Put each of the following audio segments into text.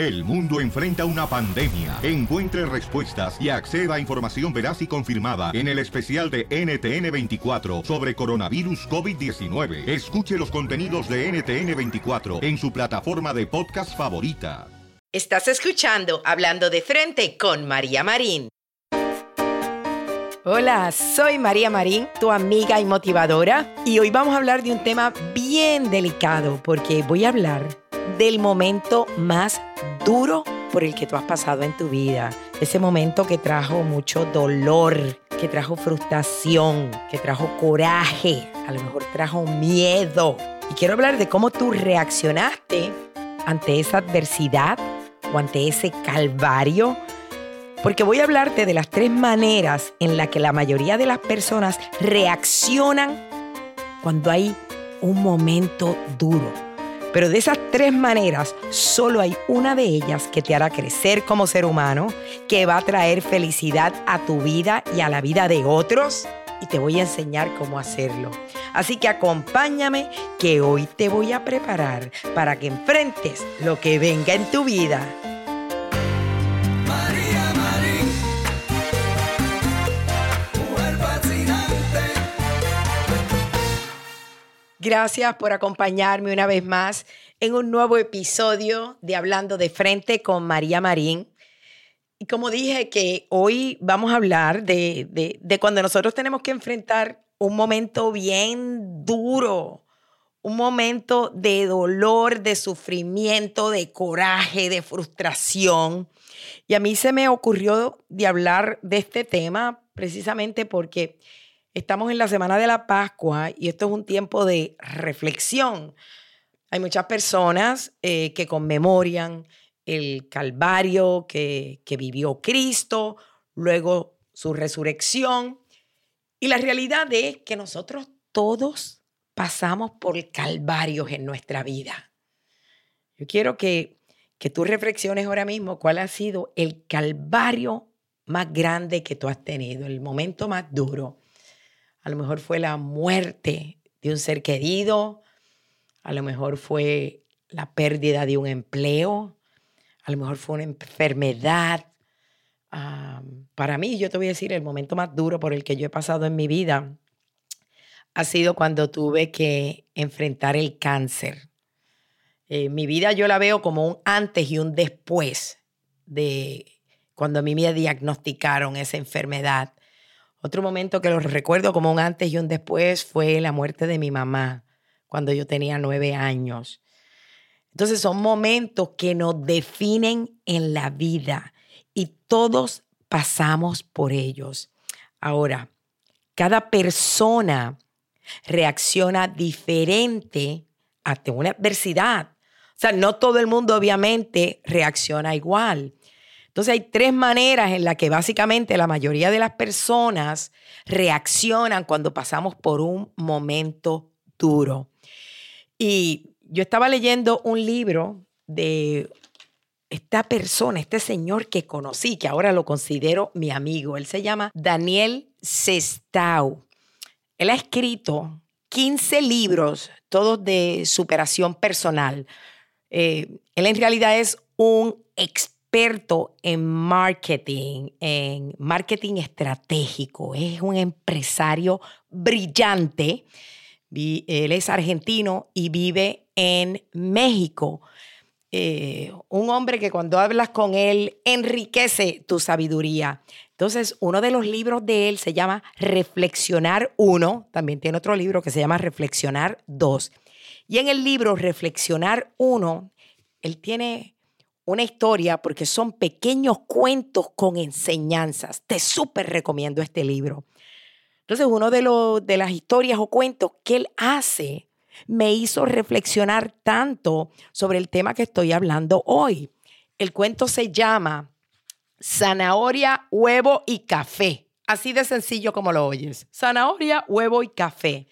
El mundo enfrenta una pandemia. Encuentre respuestas y acceda a información veraz y confirmada en el especial de NTN24 sobre coronavirus COVID-19. Escuche los contenidos de NTN24 en su plataforma de podcast favorita. Estás escuchando Hablando de Frente con María Marín. Hola, soy María Marín, tu amiga y motivadora, y hoy vamos a hablar de un tema bien delicado porque voy a hablar del momento más duro por el que tú has pasado en tu vida. Ese momento que trajo mucho dolor, que trajo frustración, que trajo coraje, a lo mejor trajo miedo. Y quiero hablar de cómo tú reaccionaste ante esa adversidad o ante ese calvario. Porque voy a hablarte de las tres maneras en las que la mayoría de las personas reaccionan cuando hay un momento duro pero de esas tres maneras, solo hay una de ellas que te hará crecer como ser humano, que va a traer felicidad a tu vida y a la vida de otros. Y te voy a enseñar cómo hacerlo. Así que acompáñame que hoy te voy a preparar para que enfrentes lo que venga en tu vida. Gracias por acompañarme una vez más en un nuevo episodio de Hablando de Frente con María Marín. Y como dije que hoy vamos a hablar de, de, cuando nosotros tenemos que enfrentar un momento bien duro, un momento de dolor, de sufrimiento, de coraje, de frustración. Y a mí se me ocurrió de hablar de este tema precisamente porque Estamos en la semana de la Pascua y esto es un tiempo de reflexión. Hay muchas personas eh, que conmemorian el Calvario que, que vivió Cristo, luego su resurrección. Y la realidad es que nosotros todos pasamos por Calvarios en nuestra vida. Yo quiero que, que tú reflexiones ahora mismo cuál ha sido el Calvario más grande que tú has tenido, el momento más duro a lo mejor fue la muerte de un ser querido, a lo mejor fue la pérdida de un empleo, a lo mejor fue una enfermedad. para mí, yo te voy a decir, el momento más duro por el que yo he pasado en mi vida ha sido cuando tuve que enfrentar el cáncer. Eh, mi vida yo la veo como un antes y un después de cuando a mí me diagnosticaron esa enfermedad. Otro momento que lo recuerdo como un antes y un después fue la muerte de mi mamá cuando yo tenía nueve años. Entonces son momentos que nos definen en la vida y todos pasamos por ellos. Ahora, cada persona reacciona diferente ante una adversidad. O sea, no todo el mundo obviamente reacciona igual. Entonces hay tres maneras en las que básicamente la mayoría de las personas reaccionan cuando pasamos por un momento duro. Y yo estaba leyendo un libro de esta persona, este señor que conocí, que ahora lo considero mi amigo. Él se llama Daniel Sestau. Él ha escrito 15 libros, todos de superación personal. Eh, él en realidad es un experto experto en marketing, en marketing estratégico. Es un empresario brillante. Él es argentino y vive en México. Eh, un hombre que cuando hablas con él enriquece tu sabiduría. Entonces, uno de los libros de él se llama Reflexionar 1, también tiene otro libro que se llama Reflexionar 2. Y en el libro Reflexionar 1, él tiene una historia porque son pequeños cuentos con enseñanzas. Te súper recomiendo este libro. Entonces, uno de, de las historias o cuentos que él hace me hizo reflexionar tanto sobre el tema que estoy hablando hoy. El cuento se llama Zanahoria, huevo y café. Así de sencillo como lo oyes. Zanahoria, huevo y café.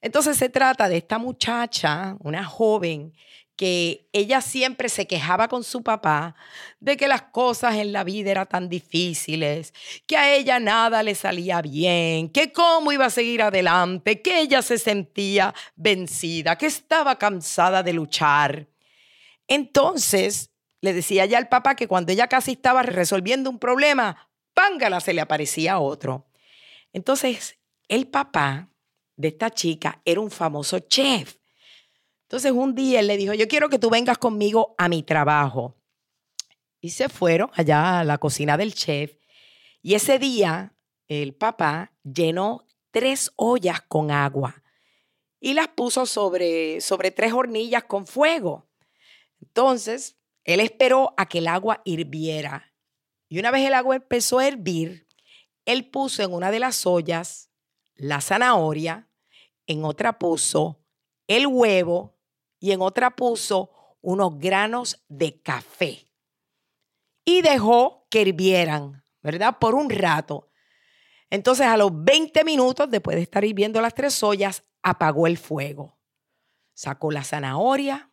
Entonces se trata de esta muchacha, una joven que ella siempre se quejaba con su papá de que las cosas en la vida eran tan difíciles, que a ella nada le salía bien, que cómo iba a seguir adelante, que ella se sentía vencida, que estaba cansada de luchar. Entonces, le decía ya al papá que cuando ella casi estaba resolviendo un problema, pángala, se le aparecía otro. Entonces, el papá de esta chica era un famoso chef. Entonces, un día él le dijo, yo quiero que tú vengas conmigo a mi trabajo. Y se fueron allá a la cocina del chef. Y ese día, el papá llenó tres ollas con agua y las puso sobre, sobre tres hornillas con fuego. Entonces, él esperó a que el agua hirviera. Y una vez el agua empezó a hervir, él puso en una de las ollas la zanahoria, en otra puso el huevo y en otra puso unos granos de café. Y dejó que hirvieran, ¿verdad? Por un rato. Entonces a los 20 minutos, después de estar hirviendo las tres ollas, apagó el fuego. Sacó la zanahoria,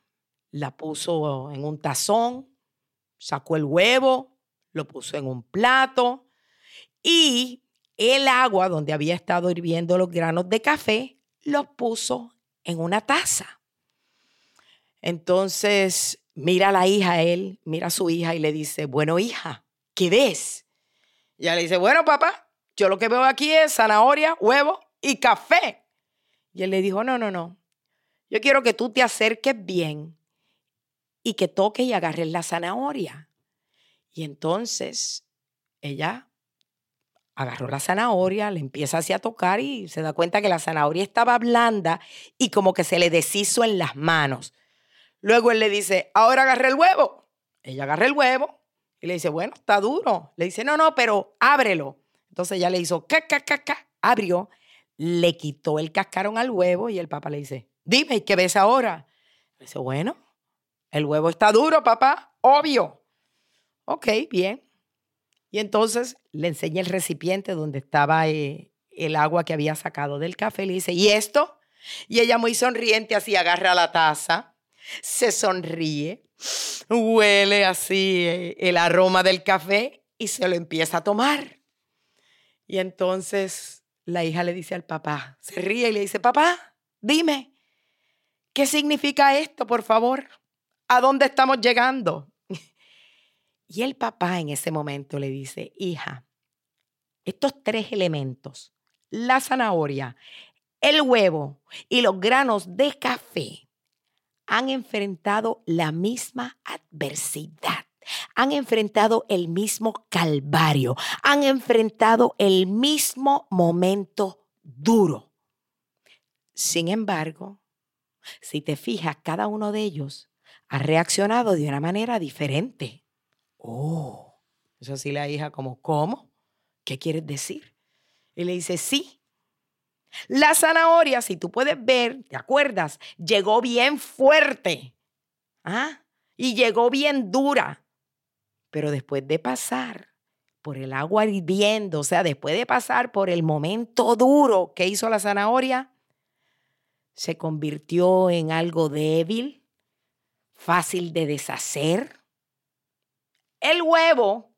la puso en un tazón, sacó el huevo, lo puso en un plato y el agua donde había estado hirviendo los granos de café lo puso en una taza. Entonces mira a la hija él, mira a su hija y le dice, bueno hija, ¿qué ves? Y ella le dice, bueno papá, yo lo que veo aquí es zanahoria, huevo y café. Y él le dijo, no, no, no. Yo quiero que tú te acerques bien y que toques y agarres la zanahoria. Y entonces ella agarró la zanahoria, le empieza así a tocar y se da cuenta que la zanahoria estaba blanda y como que se le deshizo en las manos. Luego él le dice, ahora agarré el huevo. Ella agarra el huevo y le dice, bueno, está duro. Le dice, no, no, pero ábrelo. Entonces ella le hizo, ca, ca, ca, ca, abrió, le quitó el cascarón al huevo y el papá le dice, dime, ¿qué ves ahora? Le dice, bueno, el huevo está duro, papá, obvio. Ok, bien. Y entonces le enseña el recipiente donde estaba eh, el agua que había sacado del café. Le dice, ¿y esto? Y ella muy sonriente así agarra la taza, se sonríe, huele así eh, el aroma del café y se lo empieza a tomar. Y entonces la hija le dice al papá, se ríe y le dice, papá, dime, ¿qué significa esto, por favor? ¿A dónde estamos llegando? Y el papá en ese momento le dice, hija, estos tres elementos, la zanahoria, el huevo y los granos de café, han enfrentado la misma adversidad han enfrentado el mismo calvario, han enfrentado el mismo momento duro. Sin embargo, si te fijas, cada uno de ellos ha reaccionado de una manera diferente. Oh, eso sí la hija como, ¿cómo? ¿Qué quieres decir? Y le dice, sí. La zanahoria, si tú puedes ver, ¿te acuerdas? Llegó bien fuerte. ¿Ah? Y llegó bien dura. Pero después de pasar por el agua hirviendo, o sea, después de pasar por el momento duro que hizo la zanahoria, se convirtió en algo débil, fácil de deshacer. El huevo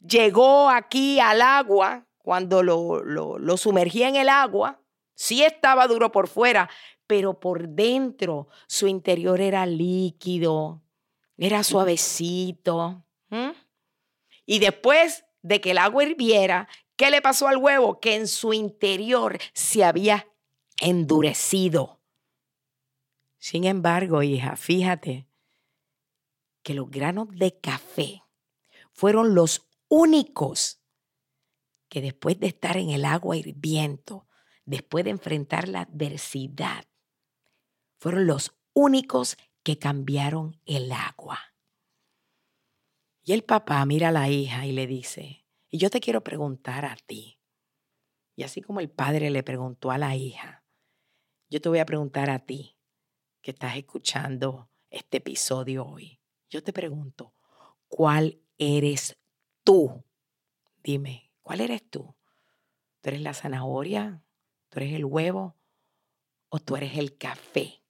llegó aquí al agua cuando lo, lo, lo sumergía en el agua. Sí estaba duro por fuera, pero por dentro su interior era líquido, era suavecito. ¿Mm? Y después de que el agua hirviera, ¿qué le pasó al huevo? Que en su interior se había endurecido. Sin embargo, hija, fíjate que los granos de café fueron los únicos que después de estar en el agua hirviendo, después de enfrentar la adversidad, fueron los únicos que cambiaron el agua. Y el papá mira a la hija y le dice, y yo te quiero preguntar a ti. Y así como el padre le preguntó a la hija, yo te voy a preguntar a ti que estás escuchando este episodio hoy. Yo te pregunto, ¿cuál eres tú? Dime, ¿cuál eres tú? ¿Tú eres la zanahoria? ¿Tú eres el huevo? ¿O tú eres el café?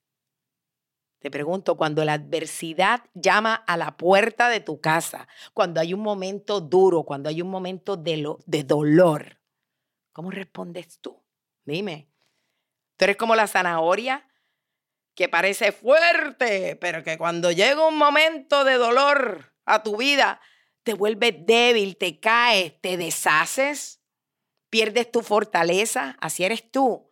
Te pregunto, cuando la adversidad llama a la puerta de tu casa, cuando hay un momento duro, cuando hay un momento de, de dolor, ¿cómo respondes tú? Dime. ¿Tú eres como la zanahoria que parece fuerte, pero que cuando llega un momento de dolor a tu vida, te vuelves débil, te caes, te deshaces, pierdes tu fortaleza, así eres tú.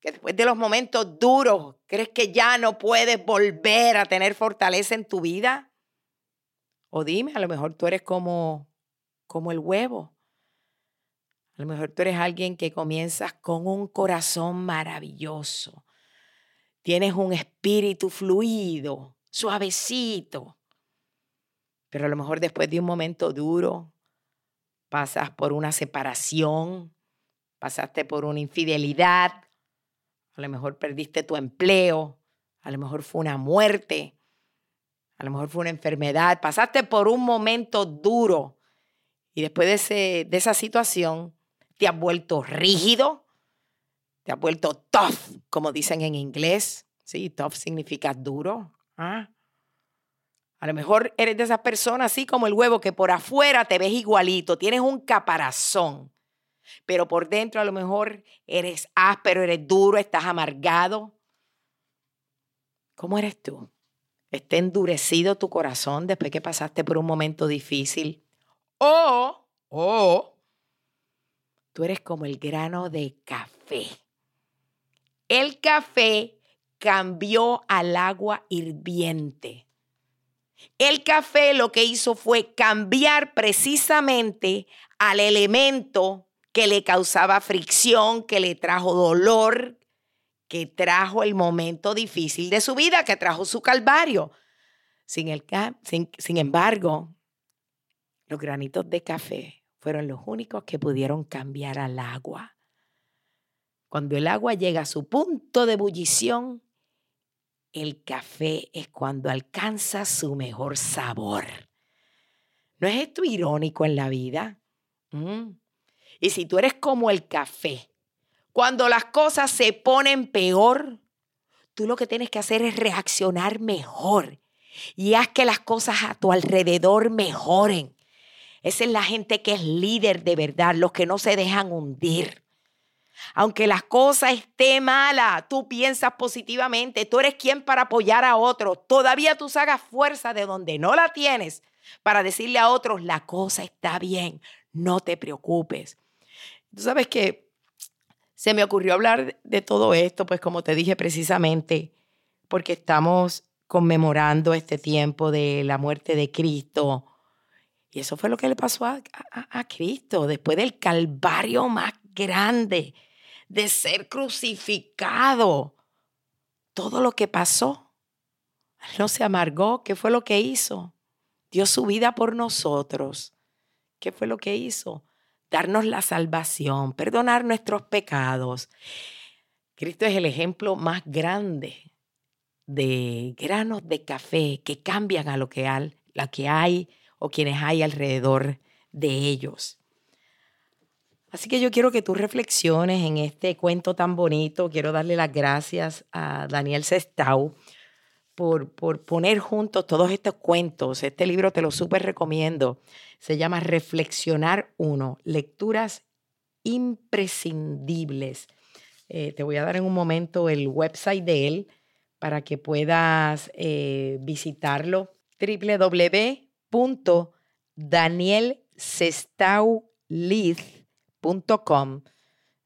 Que después de los momentos duros, crees que ya no puedes volver a tener fortaleza en tu vida. O dime, a lo mejor tú eres como, como el huevo. A lo mejor tú eres alguien que comienzas con un corazón maravilloso. Tienes un espíritu fluido, suavecito. Pero a lo mejor después de un momento duro, pasas por una separación, pasaste por una infidelidad, a lo mejor perdiste tu empleo, a lo mejor fue una muerte, a lo mejor fue una enfermedad, pasaste por un momento duro y después de, ese, de esa situación te has vuelto rígido, te has vuelto tough, como dicen en inglés. Sí, tough significa duro. ¿ah? A lo mejor eres de esas personas así como el huevo que por afuera te ves igualito, tienes un caparazón, pero por dentro a lo mejor eres áspero, eres duro, estás amargado. ¿Cómo eres tú? ¿Está endurecido tu corazón después que pasaste por un momento difícil? O, o, tú eres como el grano de café. El café cambió al agua hirviente. El café lo que hizo fue cambiar precisamente al elemento que le causaba fricción, que le trajo dolor, que trajo el momento difícil de su vida, que trajo su calvario. Sin, el, sin, sin embargo, los granitos de café fueron los únicos que pudieron cambiar al agua. Cuando el agua llega a su punto de ebullición, el café es cuando alcanza su mejor sabor. ¿No es esto irónico en la vida? Y si tú eres como el café, cuando las cosas se ponen peor, tú lo que tienes que hacer es reaccionar mejor y haz que las cosas a tu alrededor mejoren. Esa es la gente que es líder de verdad, los que no se dejan hundir. Aunque las cosas estén malas, tú piensas positivamente, tú eres quien para apoyar a otros. Todavía tú hagas fuerza de donde no la tienes para decirle a otros, la cosa está bien, no te preocupes. Tú sabes que se me ocurrió hablar de todo esto, pues como te dije precisamente, porque estamos conmemorando este tiempo de la muerte de Cristo. Y eso fue lo que le pasó a, a Cristo después del calvario más grande de ser crucificado. Todo lo que pasó. no se amargó. ¿Qué fue lo que hizo? Dio su vida por nosotros. ¿Qué fue lo que hizo? Darnos la salvación, perdonar nuestros pecados. Cristo es el ejemplo más grande de granos de café que cambian a lo que hay, que hay o quienes hay alrededor de ellos. Así que yo quiero que tú reflexiones en este cuento tan bonito. Quiero darle las gracias a Daniel Sestau por, poner juntos todos estos cuentos. Este libro te lo súper recomiendo. Se llama Reflexionar Uno, lecturas imprescindibles. Eh, te voy a dar en un momento el website de él para que puedas eh, visitarlo www.danielsestauliz.com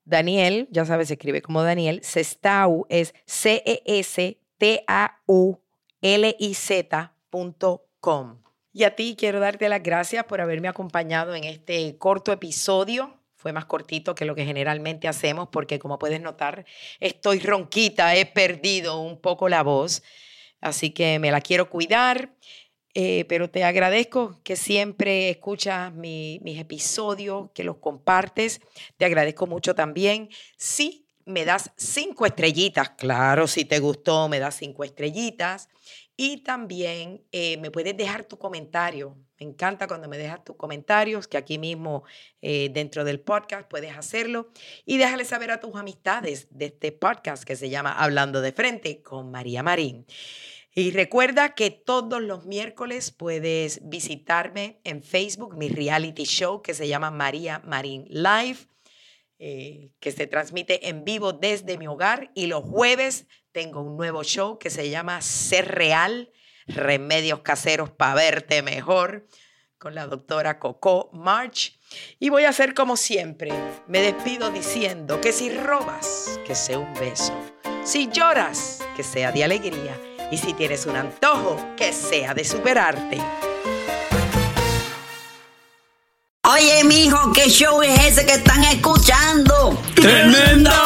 Daniel, ya sabes, se escribe como Daniel. Sestau es C-E-S-T-A-U-L-I-Z.com. Y a ti quiero darte las gracias por haberme acompañado en este corto episodio. Fue más cortito que lo que generalmente hacemos porque como puedes notar, estoy ronquita, he perdido un poco la voz. Así que me la quiero cuidar. Eh, pero te agradezco que siempre escuchas mis episodios, que los compartes. Te agradezco mucho también. Si me das cinco estrellitas, claro, si te gustó, me das cinco estrellitas. Y también eh, me puedes dejar tu comentario. Me encanta cuando me dejas tus comentarios, que aquí mismo eh, dentro del podcast puedes hacerlo. Y déjale saber a tus amistades de este podcast que se llama Hablando de Frente con María Marín. Y recuerda que todos los miércoles puedes visitarme en Facebook, mi reality show que se llama María Marín Live. eh, que se transmite en vivo desde mi hogar. Y los jueves tengo un nuevo show que se llama Ser Real, Remedios Caseros para verte mejor, con la doctora Coco March. Y voy a hacer como siempre. Me despido diciendo que si robas, que sea un beso. Si lloras, que sea de alegría. Y si tienes un antojo, que sea de superarte. Oye, mijo, ¿qué show es ese que están escuchando? ¡Tremenda